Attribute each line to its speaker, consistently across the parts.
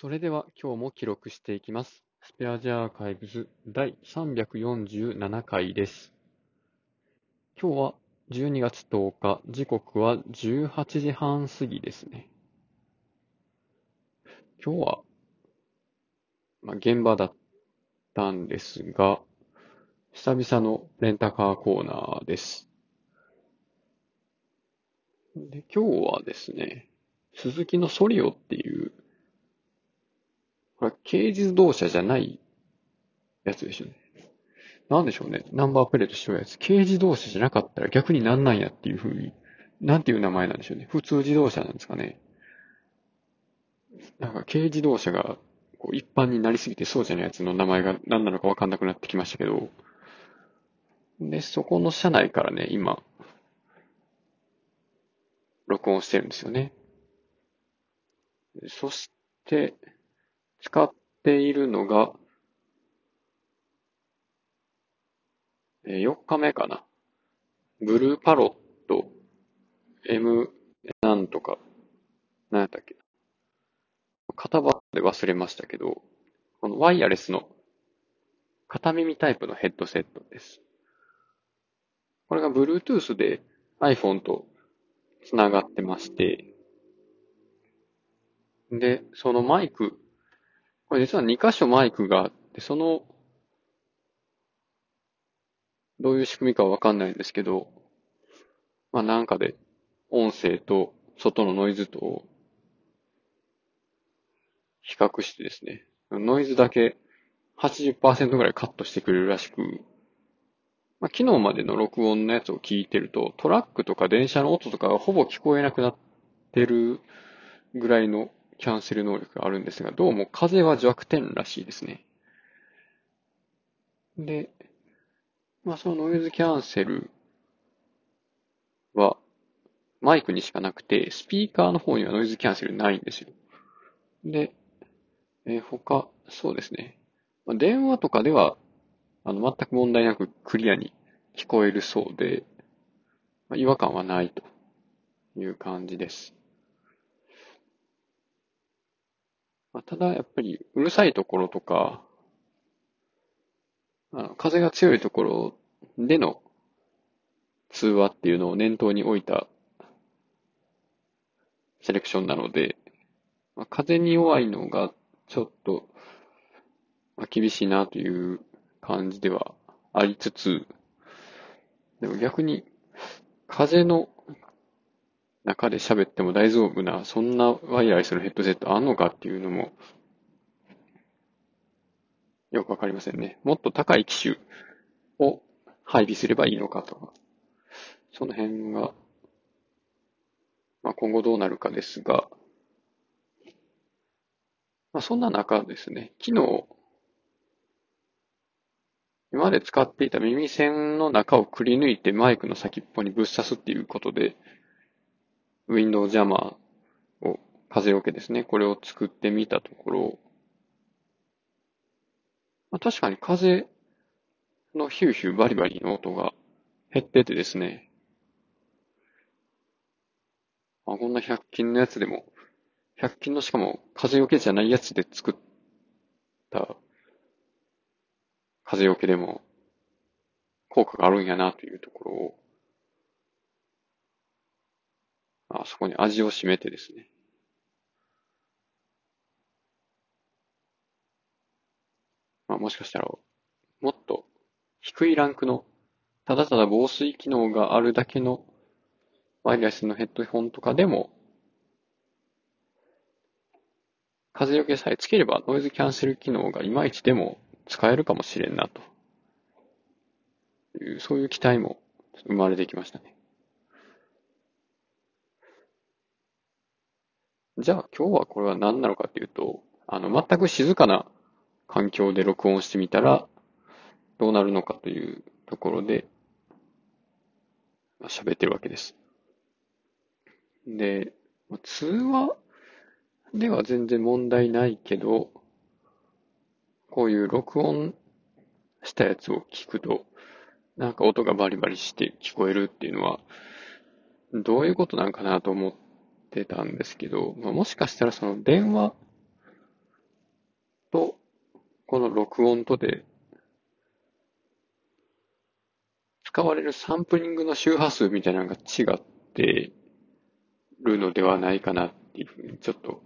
Speaker 1: それでは今日も記録していきます。スペアジアーカイブズ第347回です。今日は12月10日、時刻は18時半過ぎですね。今日は、まあ、現場だったんですが、久々のレンタカーコーナーです。で今日はですね、鈴木のソリオっていう、これ軽自動車じゃないやつでしょね。なんでしょうね。ナンバープレートしてるやつ。軽自動車じゃなかったら逆になんなんやっていう風に、なんていう名前なんでしょうね。普通自動車なんですかね。なんか軽自動車がこう一般になりすぎてそうじゃないやつの名前が何なのかわかんなくなってきましたけど、で、そこの車内からね、今、録音してるんですよね。そして、使っているのが、えー4日目かな。ブルーパロット M なんとか、何やったっけ型番で忘れましたけど、このワイヤレスの片耳タイプのヘッドセットです。これが Bluetooth で iPhone とつながってまして、で、そのマイク、これ実は2箇所マイクがあって、その、どういう仕組みかわかんないんですけど、まあなんかで音声と外のノイズとを比較してですね、ノイズだけ80%ぐらいカットしてくれるらしく、まあ、昨日までの録音のやつを聞いてると、トラックとか電車の音とかがほぼ聞こえなくなってるぐらいのキャンセル能力があるんですが、どうも風は弱点らしいですね。で、まあそのノイズキャンセルはマイクにしかなくて、スピーカーの方にはノイズキャンセルないんですよ。で、えー他、そうですね。まあ電話とかでは、あの、全く問題なくクリアに聞こえるそうで、まあ、違和感はないという感じです。まあ、ただ、やっぱり、うるさいところとか、あの風が強いところでの通話っていうのを念頭に置いたセレクションなので、まあ、風に弱いのがちょっと、まあ、厳しいなという感じではありつつ、でも逆に風の中で喋っても大丈夫な、そんなワイヤレスのヘッドセットあんのかっていうのもよくわかりませんね。もっと高い機種を配備すればいいのかと。か、その辺が、まあ、今後どうなるかですが、まあ、そんな中ですね、昨日、今まで使っていた耳栓の中をくり抜いてマイクの先っぽにぶっ刺すっていうことで、ウィンドウジャマーを、風よけですね、これを作ってみたところ、まあ、確かに風のヒューヒューバリバリの音が減っててですね、あ、こんな100均のやつでも、100均のしかも風よけじゃないやつで作った風よけでも効果があるんやなというところを、あそこに味を占めてですね。まあ、もしかしたら、もっと低いランクの、ただただ防水機能があるだけのワイヤレスのヘッドホンとかでも、風よけさえつければノイズキャンセル機能がいまいちでも使えるかもしれんなと、そういう期待も生まれてきましたね。じゃあ今日はこれは何なのかというと、あの、全く静かな環境で録音してみたらどうなるのかというところでまあ喋ってるわけです。で、まあ通話では全然問題ないけど、こういう録音したやつを聞くと、なんか音がバリバリして聞こえるっていうのは、どういうことなんかなと思っててたんですけど、まあ、もしかしたらその電話とこの録音とで、使われるサンプリングの周波数みたいなのが違ってるのではないかなっていうふうに、ちょっと、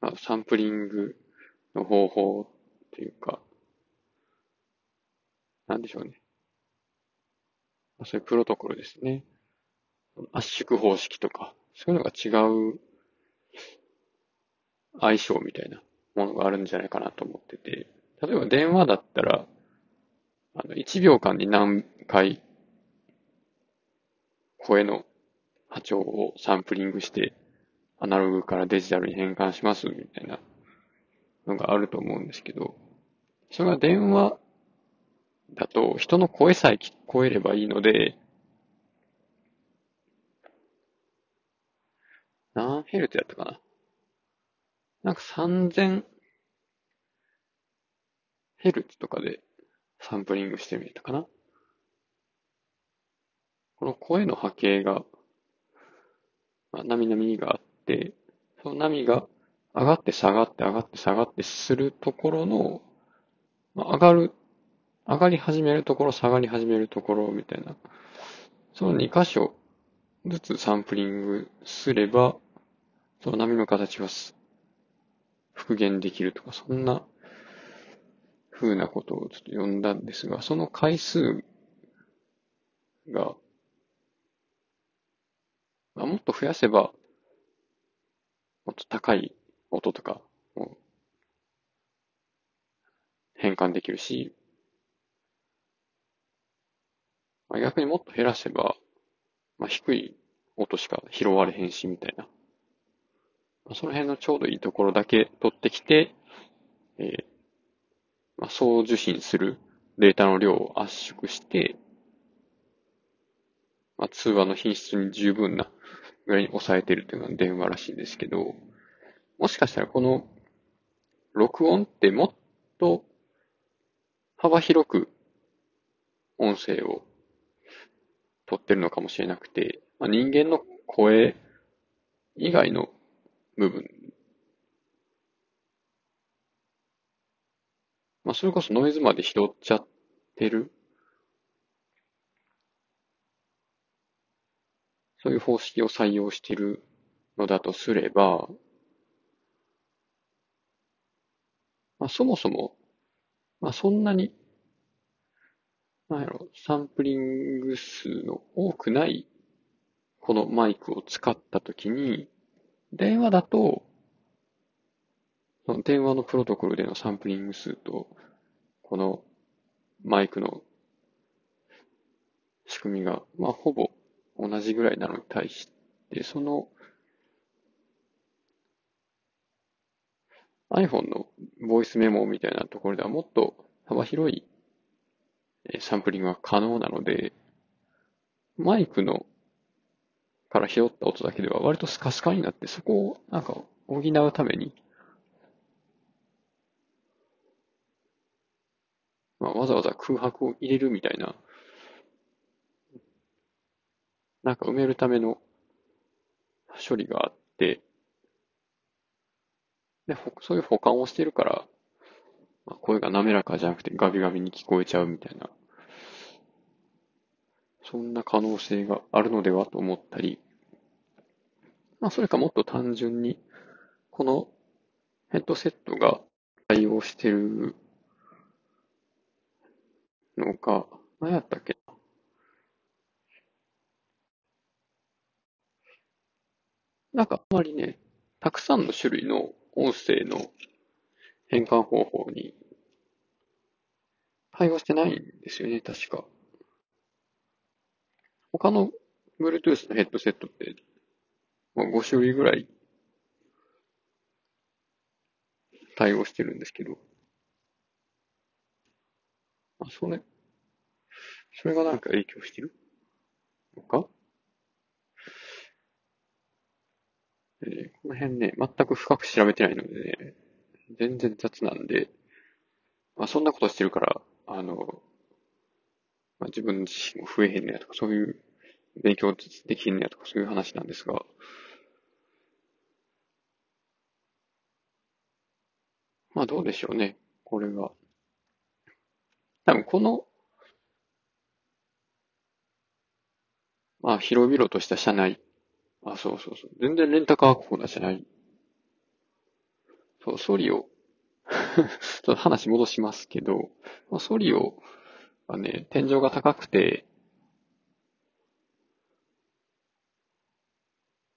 Speaker 1: まあ、サンプリングの方法っていうか、なんでしょうね。そういうプロトコルですね。圧縮方式とか、そういうのが違う相性みたいなものがあるんじゃないかなと思ってて、例えば電話だったら、あの、1秒間に何回声の波長をサンプリングして、アナログからデジタルに変換しますみたいなのがあると思うんですけど、それが電話だと人の声さえ聞こえればいいので、何ヘルツやったかな。なんか3000ヘルツとかでサンプリングしてみたかな。この声の波形が、まあ、波々があって、その波が上がって下がって上がって下がってするところの、まあ、上がる、上がり始めるところ、下がり始めるところみたいな、その2箇所ずつサンプリングすれば、その波の形は復元できるとか、そんな風なことをちょっと読んだんですが、その回数が、まあ、もっと増やせば、もっと高い音とかを変換できるし、まあ、逆にもっと減らせば、まあ、低い音しか拾われへんし、みたいな。その辺のちょうどいいところだけ取ってきて、えー、まあ、送受信するデータの量を圧縮して、まあ、通話の品質に十分なぐらいに抑えてるっていうのは電話らしいんですけど、もしかしたらこの録音ってもっと幅広く音声を取ってるのかもしれなくて、まあ、人間の声以外の部分。まあ、それこそノイズまで拾っちゃってる？そういう方式を採用しているのだとすれば、まあ、そもそも、まあ、そんなに、なんやろ、サンプリング数の多くないこのマイクを使ったときに、電話だと、その電話のプロトコルでのサンプリング数と、このマイクの仕組みが、まあ、ほぼ同じぐらいなのに対して、その iPhone のボイスメモみたいなところではもっと幅広いサンプリングが可能なので、マイクのから拾った音だけでは割とスカスカになって、そこをなんか補うために、まあ、わざわざ空白を入れるみたいな、なんか埋めるための処理があって、で、そういう保管をしてるから、まあ、声が滑らかじゃなくてガビガビに聞こえちゃうみたいな、そんな可能性があるのではと思ったり、まあ、それかもっと単純に、このヘッドセットが対応してるのか、何やったっけ？なんかあまりね、たくさんの種類の音声の変換方法に対応してないんですよね、確か。他の Bluetooth のヘッドセットってまあ、5種類ぐらい対応してるんですけど、あ、それ、それがなんか影響してる？のかえー、この辺ね、全く深く調べてないのでね、全然雑なんで、まあ、そんなことしてるから、あの、まあ、自分自身も増えへんねやとか、そういう勉強できへんねやとか、そういう話なんですが、まあどうでしょうね。これが。多分この、まあ広々とした車内。あ、そうそうそう。全然レンタカーコーナーじゃない。そう、ソリオ。ちょっと話戻しますけど、まあ、ソリオはね、天井が高くて、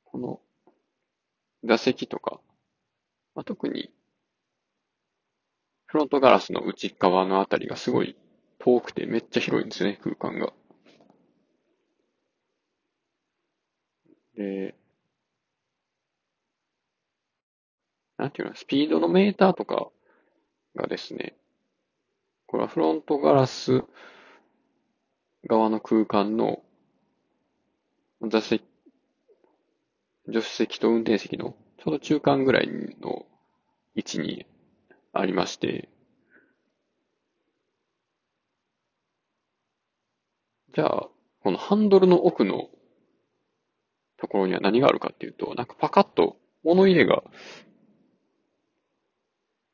Speaker 1: この座席とか、まあ、特にフロントガラスの内側のあたりがすごい遠くてめっちゃ広いんですね、空間が。で、なんていうの、スピードのメーターとかがですね、これはフロントガラス側の空間の座席、助手席と運転席のちょうど中間ぐらいの位置にありまして、じゃあ、このハンドルの奥のところには何があるかっていうと、なんかパカッと物入れが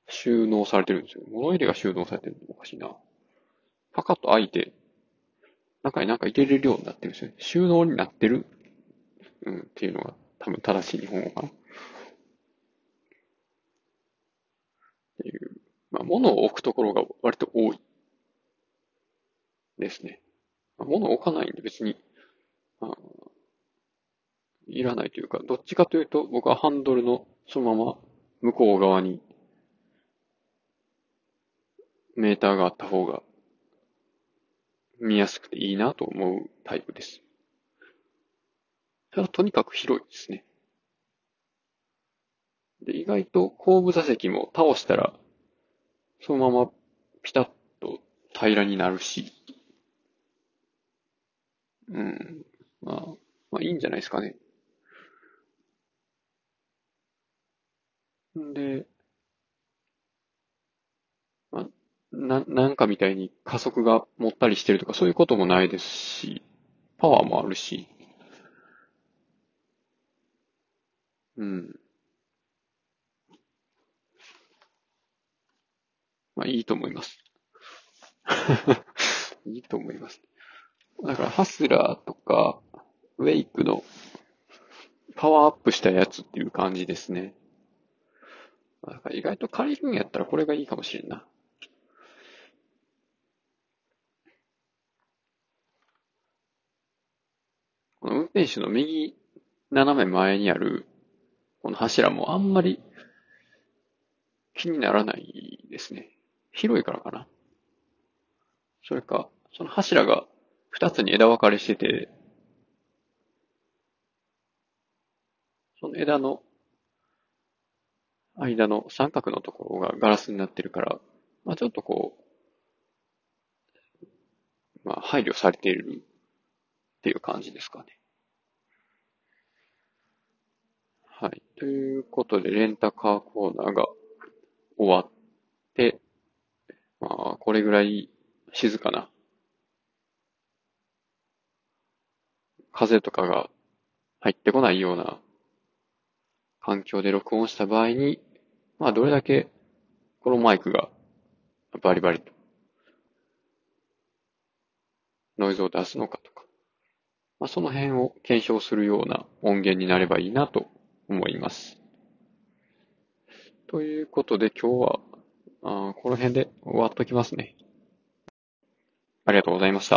Speaker 1: 収納されてるんですよ。物入れが収納されてるのおかしいな。パカッと開いて、中になんか入れれるようになってるんですよ。収納になってる、うん、っていうのが多分正しい日本語かな。っていう、まあ、物を置くところが割と多いですね。まあ、物を置かないんで別に、あいらないというか、どっちかというと僕はハンドルのそのまま向こう側にメーターがあった方が見やすくていいなと思うタイプです。ただとにかく広いですね。で、意外と後部座席も倒したら、そのままピタッと平らになるし、うん、まあ、まあいいんじゃないですかね。んで、まあ、な、なんかみたいに加速がもったりしてるとかそういうこともないですし、パワーもあるし、うん。まあいいと思います。いいと思います。だからハスラーとか、ウェイクのパワーアップしたやつっていう感じですね。だから意外と借りるんやったらこれがいいかもしれんな。この運転手の右斜め前にあるこの柱もあんまり気にならないですね。広いからかな。それか、その柱が二つに枝分かれしてて、その枝の間の三角のところがガラスになってるから、まあちょっとこう、まあ配慮されているっていう感じですかね。はい。ということで、レンタカーコーナーが終わって、まあ、これぐらい静かな。風とかが入ってこないような環境で録音した場合に、まあ、どれだけこのマイクがバリバリとノイズを出すのかとか、まあ、その辺を検証するような音源になればいいなと思います。ということで今日は、この辺で終わっときますね。ありがとうございました。